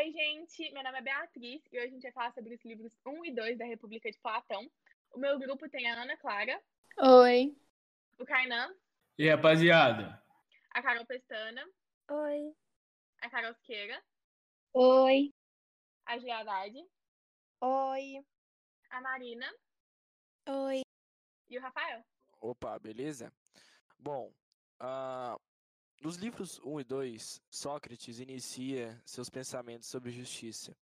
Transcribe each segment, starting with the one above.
Oi, gente. Meu nome é Beatriz e hoje a gente vai falar sobre os livros 1 e 2 da República de Platão. O meu grupo tem a Ana Clara. Oi. O Kainan. E aí, rapaziada? A Carol Pestana. Oi. A Carol Siqueira. Oi. A Giadade. Oi. A Marina. Oi. E o Rafael. Opa, beleza? Bom, uh, nos livros 1 e 2, Sócrates inicia seus pensamentos sobre justiça.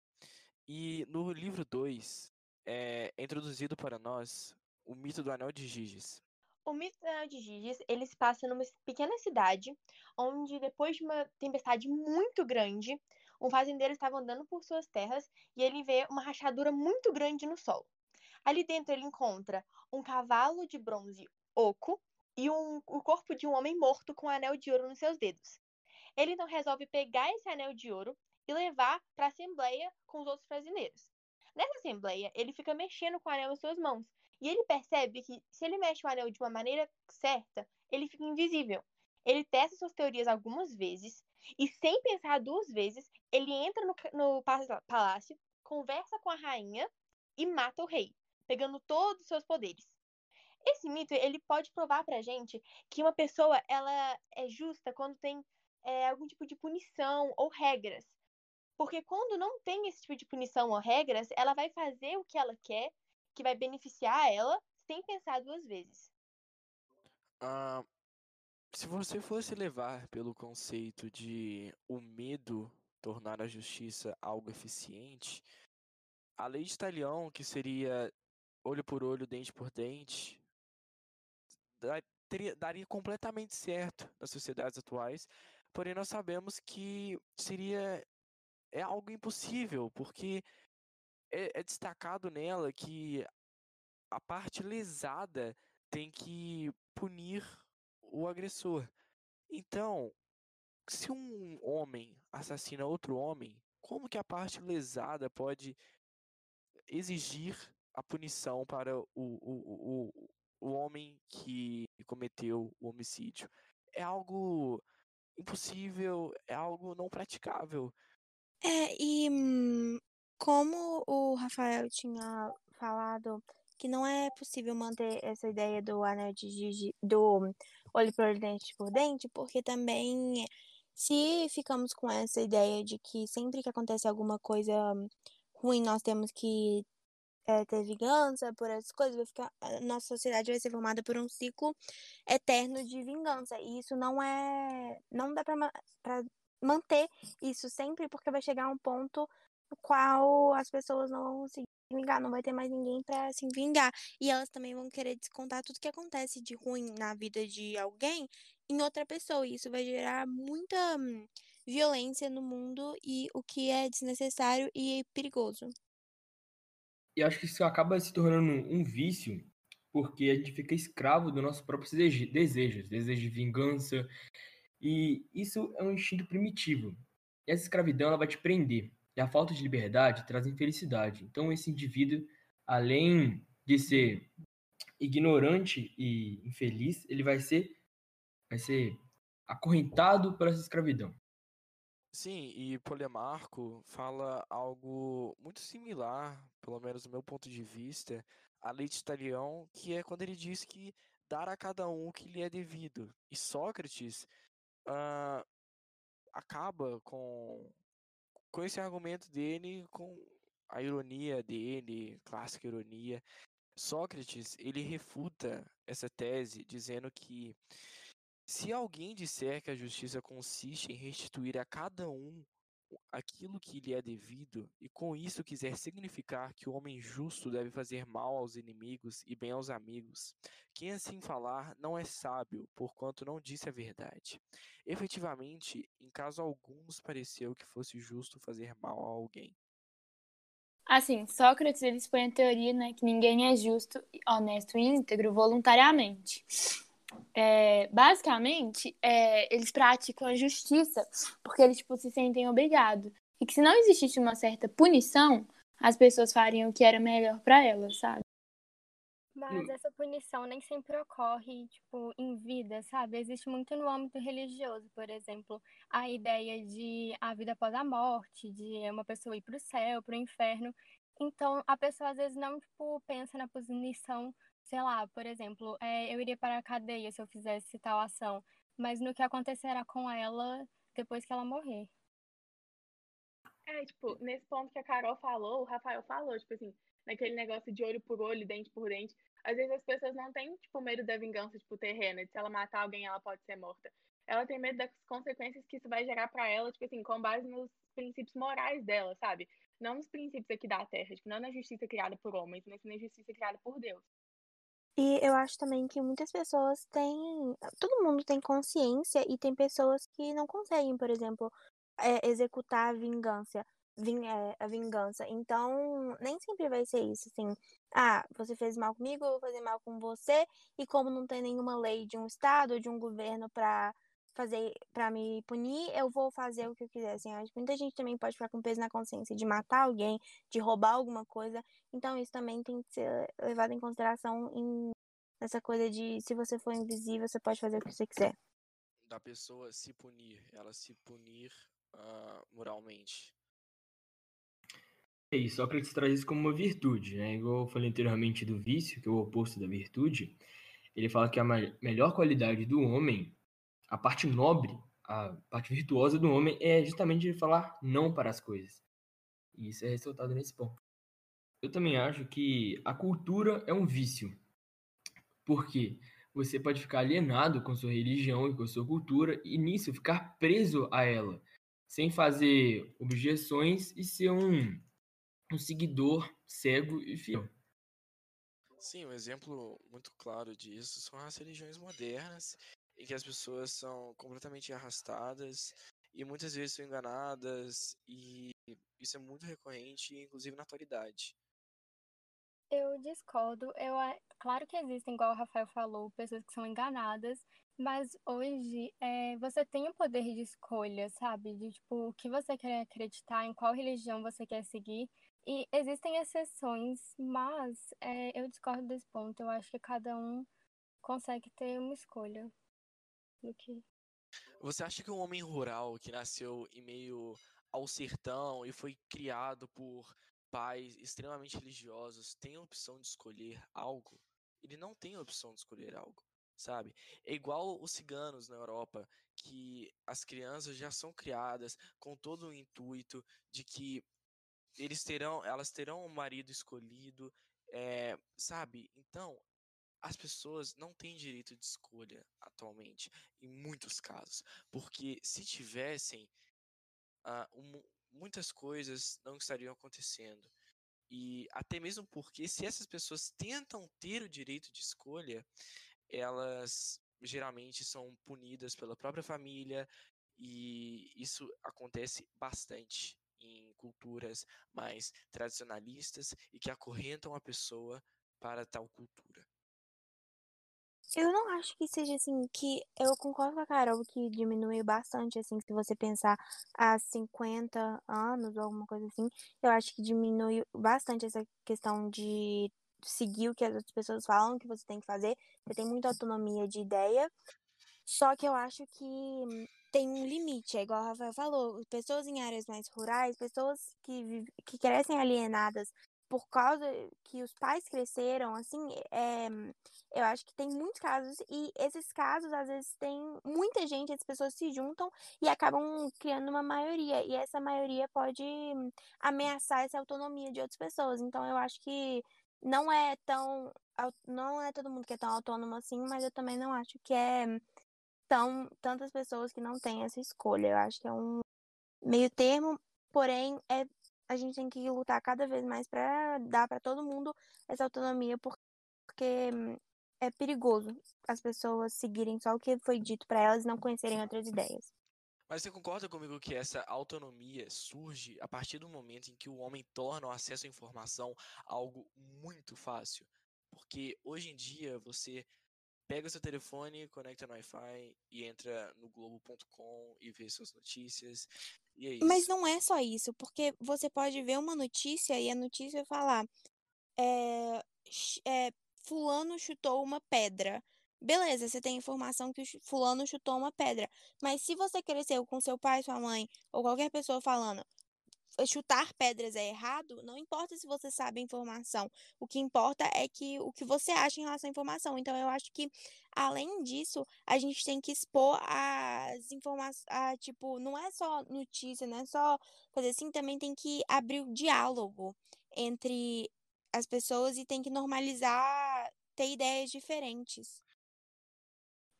E no livro 2 é introduzido para nós o mito do Anel de Giges. O mito do Anel de Giges, ele se passa numa pequena cidade, onde depois de uma tempestade muito grande, um fazendeiro estava andando por suas terras e ele vê uma rachadura muito grande no solo. Ali dentro ele encontra um cavalo de bronze oco e um, o corpo de um homem morto com um anel de ouro nos seus dedos. Ele então resolve pegar esse anel de ouro e levar para a assembleia com os outros fazendeiros. Nessa assembleia, ele fica mexendo com o anel em suas mãos e ele percebe que se ele mexe o anel de uma maneira certa, ele fica invisível. Ele testa suas teorias algumas vezes e, sem pensar duas vezes, ele entra no, no palácio, conversa com a rainha e mata o rei, pegando todos os seus poderes. Esse mito, ele pode provar pra gente que uma pessoa, ela é justa quando tem é, algum tipo de punição ou regras. Porque quando não tem esse tipo de punição ou regras, ela vai fazer o que ela quer, que vai beneficiar ela, sem pensar duas vezes. Uh, se você fosse levar pelo conceito de o medo tornar a justiça algo eficiente, a lei de Talião, que seria olho por olho, dente por dente, teria, daria completamente certo nas sociedades atuais, porém nós sabemos que seria é algo impossível, porque é, é destacado nela que a parte lesada tem que punir o agressor. Então, se um homem assassina outro homem, como que a parte lesada pode exigir a punição para o, o, o, o homem que cometeu o homicídio. É algo impossível, é algo não praticável. É, e hum, como o Rafael tinha falado que não é possível manter essa ideia do anel de Gigi, do olho por dente por dente, porque também se ficamos com essa ideia de que sempre que acontece alguma coisa ruim nós temos que é, ter vingança por essas coisas, vai ficar, a nossa sociedade vai ser formada por um ciclo eterno de vingança. E isso não é. Não dá para manter isso sempre, porque vai chegar um ponto no qual as pessoas não vão se vingar, não vai ter mais ninguém para se vingar. E elas também vão querer descontar tudo que acontece de ruim na vida de alguém em outra pessoa. E isso vai gerar muita hum, violência no mundo e o que é desnecessário e perigoso. E acho que isso acaba se tornando um vício, porque a gente fica escravo dos nossos próprios desejos, desejo de vingança. E isso é um instinto primitivo. E essa escravidão ela vai te prender. E a falta de liberdade traz infelicidade. Então esse indivíduo, além de ser ignorante e infeliz, ele vai ser vai ser acorrentado por essa escravidão. Sim, e Polemarco fala algo muito similar, pelo menos do meu ponto de vista, à lei de Talião, que é quando ele diz que dar a cada um o que lhe é devido. E Sócrates uh, acaba com, com esse argumento dele, com a ironia dele, clássica ironia. Sócrates, ele refuta essa tese dizendo que se alguém disser que a justiça consiste em restituir a cada um aquilo que lhe é devido, e com isso quiser significar que o homem justo deve fazer mal aos inimigos e bem aos amigos, quem assim falar não é sábio, porquanto não disse a verdade. Efetivamente, em caso algum nos pareceu que fosse justo fazer mal a alguém. Assim, Sócrates ele expõe a teoria né, que ninguém é justo, honesto e íntegro voluntariamente é, basicamente, é, eles praticam a justiça porque eles tipo, se sentem obrigados. E que se não existisse uma certa punição, as pessoas fariam o que era melhor para elas, sabe? Mas essa punição nem sempre ocorre, tipo, em vida, sabe? Existe muito no âmbito religioso, por exemplo, a ideia de a vida após a morte, de uma pessoa ir para o céu, para o inferno. Então, a pessoa às vezes não, tipo, pensa na punição, sei lá, por exemplo, é, eu iria para a cadeia se eu fizesse tal ação, mas no que acontecerá com ela depois que ela morrer. É, tipo, nesse ponto que a Carol falou, o Rafael falou, tipo assim, naquele negócio de olho por olho, dente por dente. Às vezes as pessoas não têm, tipo, medo da vingança, tipo, terrena, de se ela matar alguém, ela pode ser morta. Ela tem medo das consequências que isso vai gerar para ela, tipo assim, com base nos princípios morais dela, sabe? Não nos princípios aqui da Terra, tipo, não na justiça criada por homens, mas na justiça criada por Deus. E eu acho também que muitas pessoas têm. Todo mundo tem consciência e tem pessoas que não conseguem, por exemplo, é, executar a vingança é, a vingança. Então, nem sempre vai ser isso, assim. Ah, você fez mal comigo, eu vou fazer mal com você. E como não tem nenhuma lei de um estado de um governo para fazer para me punir, eu vou fazer o que eu quiser. Assim, acho que muita gente também pode ficar com peso na consciência de matar alguém, de roubar alguma coisa. Então, isso também tem que ser levado em consideração em nessa coisa de se você for invisível, você pode fazer o que você quiser. Da pessoa se punir, ela se punir uh, moralmente. É isso, Sócrates traz isso como uma virtude, né? Igual eu falei anteriormente do vício, que é o oposto da virtude. Ele fala que a melhor qualidade do homem, a parte nobre, a parte virtuosa do homem é justamente falar não para as coisas. E isso é ressaltado nesse ponto. Eu também acho que a cultura é um vício. Porque você pode ficar alienado com sua religião e com sua cultura e nisso ficar preso a ela, sem fazer objeções e ser um um seguidor cego e fiel. Sim, um exemplo muito claro disso são as religiões modernas, em que as pessoas são completamente arrastadas e muitas vezes são enganadas, e isso é muito recorrente, inclusive na atualidade. Eu discordo. Eu, claro que existem, igual o Rafael falou, pessoas que são enganadas, mas hoje é, você tem o poder de escolha, sabe? De tipo, o que você quer acreditar, em qual religião você quer seguir. E existem exceções, mas é, eu discordo desse ponto. Eu acho que cada um consegue ter uma escolha Você acha que um homem rural que nasceu em meio ao sertão e foi criado por pais extremamente religiosos tem a opção de escolher algo? Ele não tem a opção de escolher algo, sabe? É igual os ciganos na Europa, que as crianças já são criadas com todo o intuito de que eles terão, elas terão um marido escolhido, é, sabe? Então, as pessoas não têm direito de escolha atualmente, em muitos casos, porque se tivessem, uh, um, muitas coisas não estariam acontecendo. E até mesmo porque, se essas pessoas tentam ter o direito de escolha, elas geralmente são punidas pela própria família, e isso acontece bastante em culturas mais tradicionalistas e que acorrentam a pessoa para tal cultura. Eu não acho que seja assim, que eu concordo com a Carol que diminuiu bastante, assim, se você pensar há 50 anos ou alguma coisa assim, eu acho que diminui bastante essa questão de seguir o que as outras pessoas falam que você tem que fazer. Você tem muita autonomia de ideia. Só que eu acho que tem um limite, é igual o Rafael falou, pessoas em áreas mais rurais, pessoas que, que crescem alienadas por causa que os pais cresceram, assim, é, eu acho que tem muitos casos, e esses casos, às vezes, tem muita gente, as pessoas se juntam e acabam criando uma maioria, e essa maioria pode ameaçar essa autonomia de outras pessoas. Então, eu acho que não é tão. Não é todo mundo que é tão autônomo assim, mas eu também não acho que é tão, tantas pessoas que não têm essa escolha. Eu acho que é um meio termo, porém, é, a gente tem que lutar cada vez mais para dar para todo mundo essa autonomia, porque é perigoso as pessoas seguirem só o que foi dito para elas e não conhecerem outras ideias. Mas você concorda comigo que essa autonomia surge a partir do momento em que o homem torna o acesso à informação algo muito fácil? Porque hoje em dia você pega seu telefone, conecta no Wi-Fi e entra no globo.com e vê suas notícias. E é isso. Mas não é só isso, porque você pode ver uma notícia e a notícia falar é, é, fulano chutou uma pedra. Beleza, você tem informação que fulano chutou uma pedra. Mas se você cresceu com seu pai, sua mãe, ou qualquer pessoa falando chutar pedras é errado, não importa se você sabe a informação. O que importa é que o que você acha em relação à informação. Então, eu acho que, além disso, a gente tem que expor as informações. Tipo, não é só notícia, não é só fazer assim, também tem que abrir o diálogo entre as pessoas e tem que normalizar ter ideias diferentes.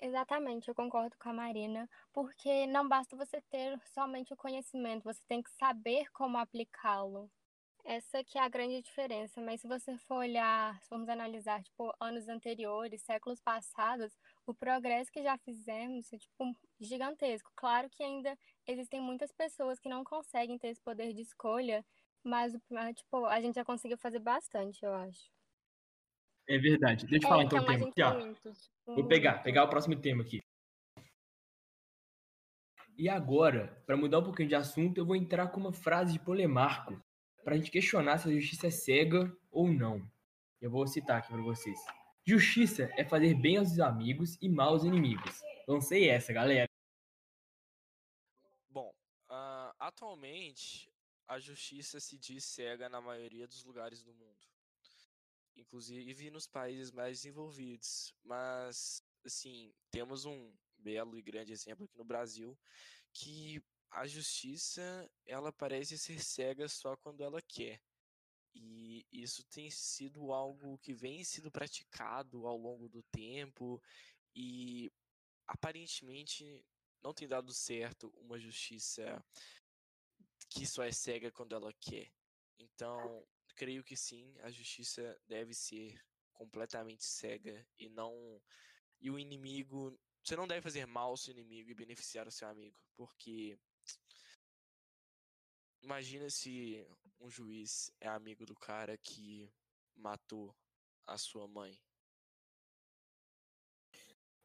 Exatamente, eu concordo com a Marina, porque não basta você ter somente o conhecimento, você tem que saber como aplicá-lo. Essa que é a grande diferença, mas se você for olhar, se formos analisar, tipo, anos anteriores, séculos passados, o progresso que já fizemos é, tipo, gigantesco. Claro que ainda existem muitas pessoas que não conseguem ter esse poder de escolha, mas, tipo, a gente já conseguiu fazer bastante, eu acho. É verdade. Deixa eu É, falar então o então, a tema aqui, ó. Vou pegar, muito. pegar o próximo tema aqui. E agora, para mudar um pouquinho de assunto, eu vou entrar com uma frase de Polemarco, para a gente questionar se a justiça é cega ou não. Eu vou citar aqui para vocês. Justiça é fazer bem aos amigos e mal aos inimigos. Lancei essa, galera. Bom, ah, atualmente a justiça se diz cega na maioria dos lugares do mundo, inclusive nos países mais desenvolvidos. Mas, assim, temos um belo e grande exemplo aqui no Brasil que a justiça ela parece ser cega só quando ela quer. E isso tem sido algo que vem sendo praticado ao longo do tempo e aparentemente não tem dado certo uma justiça que só é cega quando ela quer. Então, creio que sim, a justiça deve ser completamente cega e não e o inimigo, você não deve fazer mal ao seu inimigo e beneficiar o seu amigo, porque imagina se um juiz é amigo do cara que matou a sua mãe.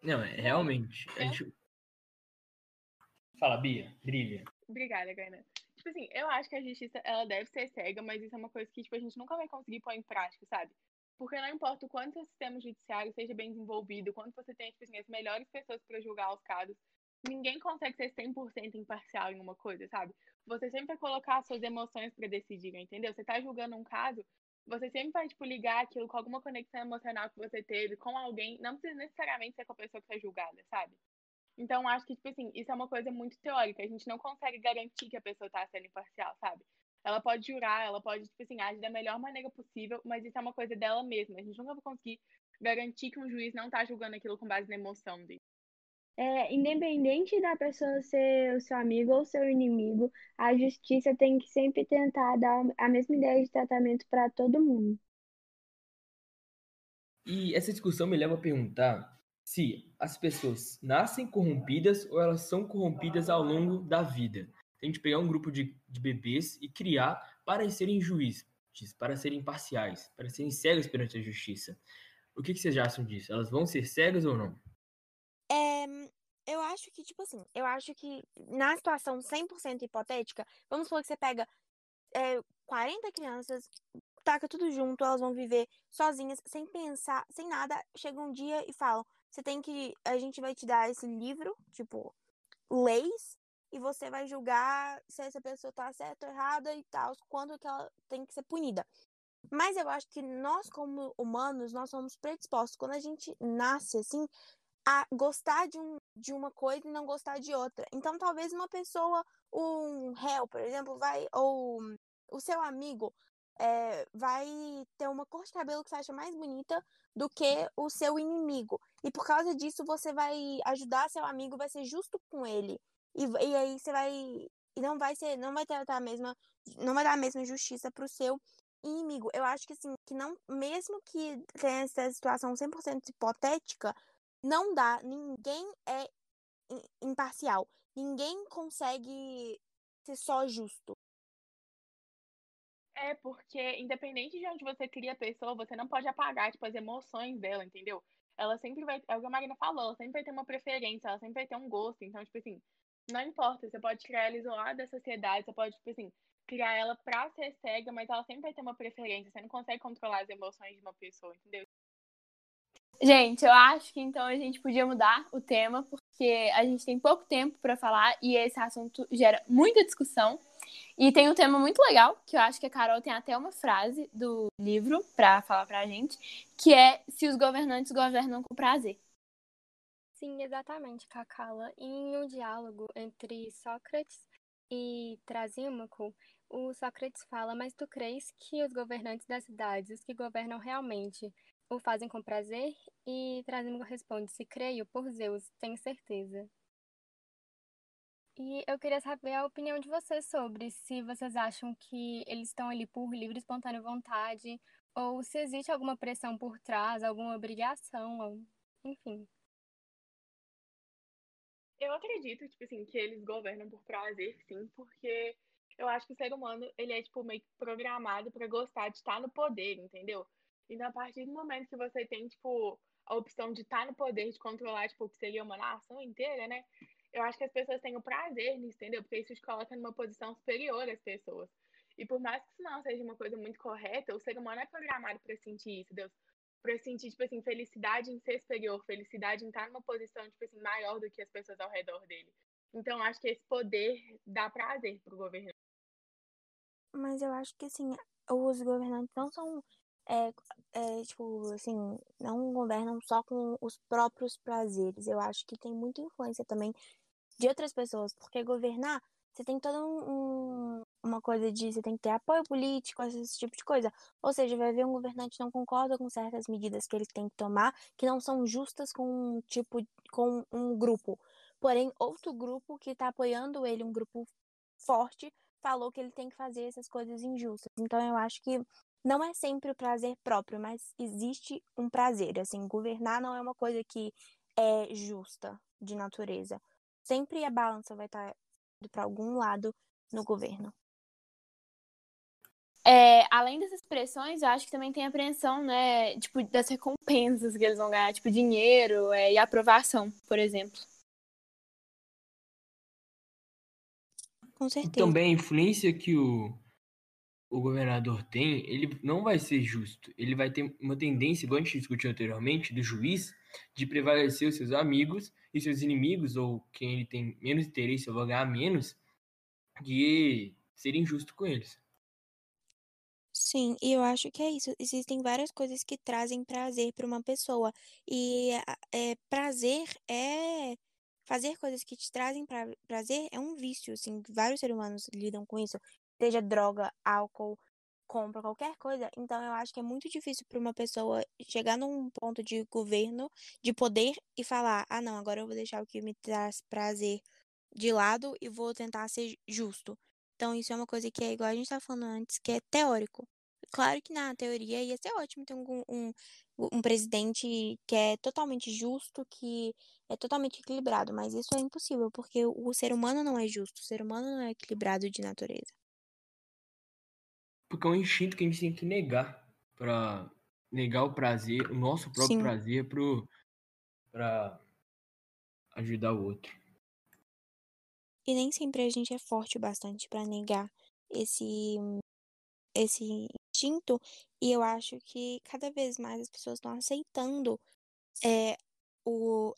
Não, é realmente. A É. gente... Fala, Bia, brilha. Obrigada, Gaina. Tipo assim, eu acho que a justiça, ela deve ser cega, mas isso é uma coisa que, tipo, a gente nunca vai conseguir pôr em prática, sabe? Porque não importa o quanto o sistema judiciário seja bem desenvolvido, quanto você tem, tipo assim, as melhores pessoas para julgar os casos, ninguém consegue ser 100% imparcial em uma coisa, sabe? Você sempre vai colocar as suas emoções para decidir, entendeu? Você tá julgando um caso, você sempre vai, tipo, ligar aquilo com alguma conexão emocional que você teve com alguém, não precisa necessariamente ser com a pessoa que tá julgada, sabe? Então, acho que, tipo assim, isso é uma coisa muito teórica. A gente não consegue garantir que a pessoa tá sendo imparcial, sabe? Ela pode jurar, ela pode, tipo assim, agir da melhor maneira possível, mas isso é uma coisa dela mesma. A gente nunca vai conseguir garantir que um juiz não tá julgando aquilo com base na emoção dele. É, independente da pessoa ser o seu amigo ou seu inimigo, a justiça tem que sempre tentar dar a mesma ideia de tratamento para todo mundo. E essa discussão me leva a perguntar se as pessoas nascem corrompidas ou elas são corrompidas ao longo da vida. Tem que pegar um grupo de, de bebês e criar para serem juízes, para serem imparciais, para serem cegas perante a justiça. O que, que vocês acham disso? Elas vão ser cegas ou não? É, eu acho que, tipo assim, eu acho que na situação 100% hipotética, vamos supor que você pega é, 40 crianças, taca tudo junto, elas vão viver sozinhas, sem pensar, sem nada. Chega um dia e falam: você tem que. A gente vai te dar esse livro, tipo, leis, e você vai julgar se essa pessoa tá certa ou errada e tal, quando que ela tem que ser punida. Mas eu acho que nós, como humanos, nós somos predispostos, quando a gente nasce assim, a gostar de, um, de uma coisa e não gostar de outra. Então, talvez uma pessoa, um réu, por exemplo, vai, ou o seu amigo, é, vai ter uma cor de cabelo que você acha mais bonita do que o seu inimigo. E por causa disso, você vai ajudar seu amigo, vai ser justo com ele. E, e aí você vai. E não vai ser, não vai tratar a mesma. Não vai dar a mesma justiça pro seu inimigo. Eu acho que assim, que não, mesmo que tenha essa situação 100% hipotética, não dá, ninguém é imparcial. Ninguém consegue ser só justo. É, porque independente de onde você cria a pessoa, você não pode apagar, tipo, as emoções dela, entendeu? Ela sempre vai, é o que a Marina falou, ela sempre vai ter uma preferência, ela sempre vai ter um gosto. Então, tipo assim, não importa, você pode criar ela isolada da sociedade, você pode, tipo assim, criar ela pra ser cega, mas ela sempre vai ter uma preferência. Você não consegue controlar as emoções de uma pessoa, entendeu? Gente, eu acho que então a gente podia mudar o tema, porque a gente tem pouco tempo para falar e esse assunto gera muita discussão. E tem um tema muito legal, que eu acho que a Carol tem até uma frase do livro para falar pra gente, que é se os governantes governam com prazer. Sim, exatamente, Cacala. Em um diálogo entre Sócrates e Trasímaco, o Sócrates fala: Mas tu crês que os governantes das cidades, os que governam realmente, o fazem com prazer? E Trasímaco responde: Se creio, por Zeus, tenho certeza. E eu queria saber a opinião de vocês sobre se vocês acham que eles estão ali por livre espontânea vontade, ou se existe alguma pressão por trás, alguma obrigação, enfim. Eu acredito, tipo assim, que eles governam por prazer, sim, porque eu acho que o ser humano, ele é, tipo, meio que programado para gostar de estar no poder, entendeu? Então, a partir do momento que você tem, tipo, a opção de estar no poder, de controlar, tipo, o que seria uma nação inteira, né? Eu acho que as pessoas têm o prazer nisso, entendeu? Porque isso te coloca numa posição superior às pessoas. E por mais que isso não seja uma coisa muito correta, o ser humano é programado para sentir isso, Deus para sentir, tipo assim, felicidade em ser superior, felicidade em estar numa posição, tipo assim, maior do que as pessoas ao redor dele. Então, acho que esse poder dá prazer pro governante. Mas eu acho que, assim, os governantes não são, é, é, tipo, assim, não governam só com os próprios prazeres. Eu acho que tem muita influência também de outras pessoas, porque governar, você tem todo um, uma coisa de você tem que ter apoio político, esse tipo de coisa. Ou seja, vai haver um governante que não concorda com certas medidas que ele tem que tomar, que não são justas com um tipo, com um grupo. Porém, outro grupo que está apoiando ele, um grupo forte, falou que ele tem que fazer essas coisas injustas. Então, eu acho que não é sempre o prazer próprio, mas existe um prazer. Assim, governar não é uma coisa que é justa de natureza. Sempre a balança vai estar tá para algum lado no governo. É, além dessas pressões, eu acho que também tem a apreensão, né, tipo, das recompensas que eles vão ganhar, tipo, dinheiro é, e aprovação, por exemplo. Com certeza. Também a influência que o, o governador tem, ele não vai ser justo. Ele vai ter uma tendência, igual a gente discutiu anteriormente, do juiz, de prevalecer os seus amigos e seus inimigos, ou quem ele tem menos interesse ou ganhar menos, de ser injusto com eles. Sim, e eu acho que é isso. Existem várias coisas que trazem prazer para uma pessoa. E é, prazer é. Fazer coisas que te trazem pra, prazer é um vício, assim. Vários seres humanos lidam com isso. Seja droga, álcool, compra, qualquer coisa. Então, eu acho que é muito difícil para uma pessoa chegar num ponto de governo, de poder, e falar: ah, não, agora eu vou deixar o que me traz prazer de lado e vou tentar ser justo. Então, isso é uma coisa que é igual a gente estava falando antes, que é teórico. Claro que na teoria ia ser ótimo ter um, um, um presidente que é totalmente justo, que é totalmente equilibrado, mas isso é impossível, porque o ser humano não é justo, o ser humano não é equilibrado de natureza. Porque é um instinto que a gente tem que negar para negar o prazer, o nosso próprio Sim. prazer pro para ajudar o outro. E nem sempre a gente é forte o bastante para negar esse esse instinto, e eu acho que cada vez mais as pessoas estão aceitando é, o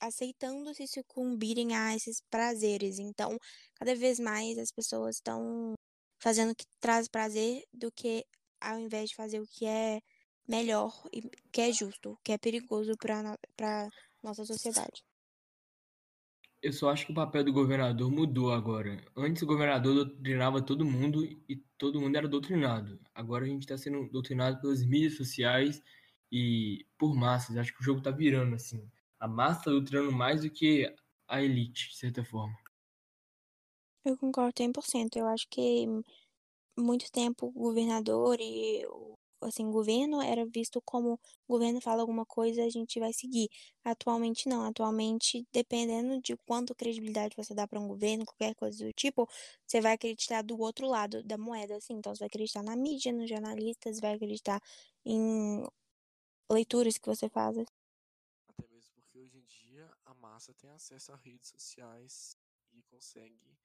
aceitando se sucumbirem a esses prazeres. Então, cada vez mais as pessoas estão fazendo o que traz prazer do que ao invés de fazer o que é melhor e que é justo, que é perigoso para para nossa sociedade. Eu só acho que o papel do governador mudou agora. Antes o governador doutrinava todo mundo e todo mundo era doutrinado. Agora a gente está sendo doutrinado pelas mídias sociais e por massas. Acho que o jogo está virando assim. A massa está doutrinando mais do que a elite, de certa forma. Eu concordo 100%. Eu acho que muito tempo o governador e assim, governo era visto como o governo fala alguma coisa, a gente vai seguir. Atualmente não, atualmente dependendo de quanto credibilidade você dá para um governo, qualquer coisa do tipo, você vai acreditar do outro lado da moeda, assim. Então você vai acreditar na mídia, nos jornalistas, vai acreditar em leituras que você faz. Até mesmo porque hoje em dia a massa tem acesso a redes sociais e consegue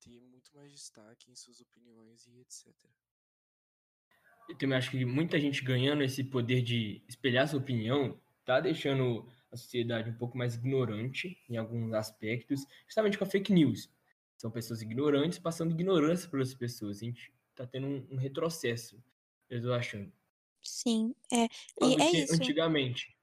ter muito mais destaque em suas opiniões e etc. Eu também acho que muita gente ganhando esse poder de espelhar sua opinião tá deixando a sociedade um pouco mais ignorante em alguns aspectos, justamente com a fake news. São pessoas ignorantes passando ignorância para as pessoas. A gente tá tendo um, um retrocesso, eu tô achando. Sim, é. E é isso. antigamente.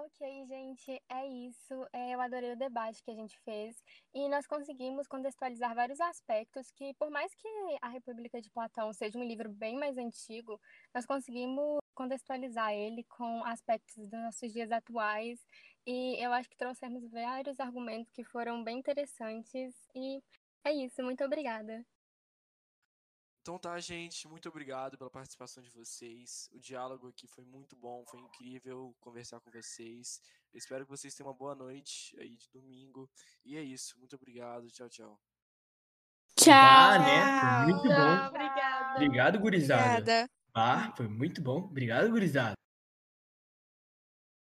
Ok, gente, é isso. É, eu adorei o debate que a gente fez e nós conseguimos contextualizar vários aspectos que, por mais que a República de Platão seja um livro bem mais antigo, nós conseguimos contextualizar ele com aspectos dos nossos dias atuais e eu acho que trouxemos vários argumentos que foram bem interessantes e é isso. Muito obrigada. Então tá, gente, muito obrigado pela participação de vocês. O diálogo aqui foi muito bom, foi incrível conversar com vocês. Eu espero que vocês tenham uma boa noite aí de domingo. E é isso, muito obrigado. Tchau, tchau. Tchau. Ah, né? Foi muito Tchau, bom. obrigada. Obrigado, gurizada. Obrigada. Ah, foi muito bom. Obrigado, gurizada.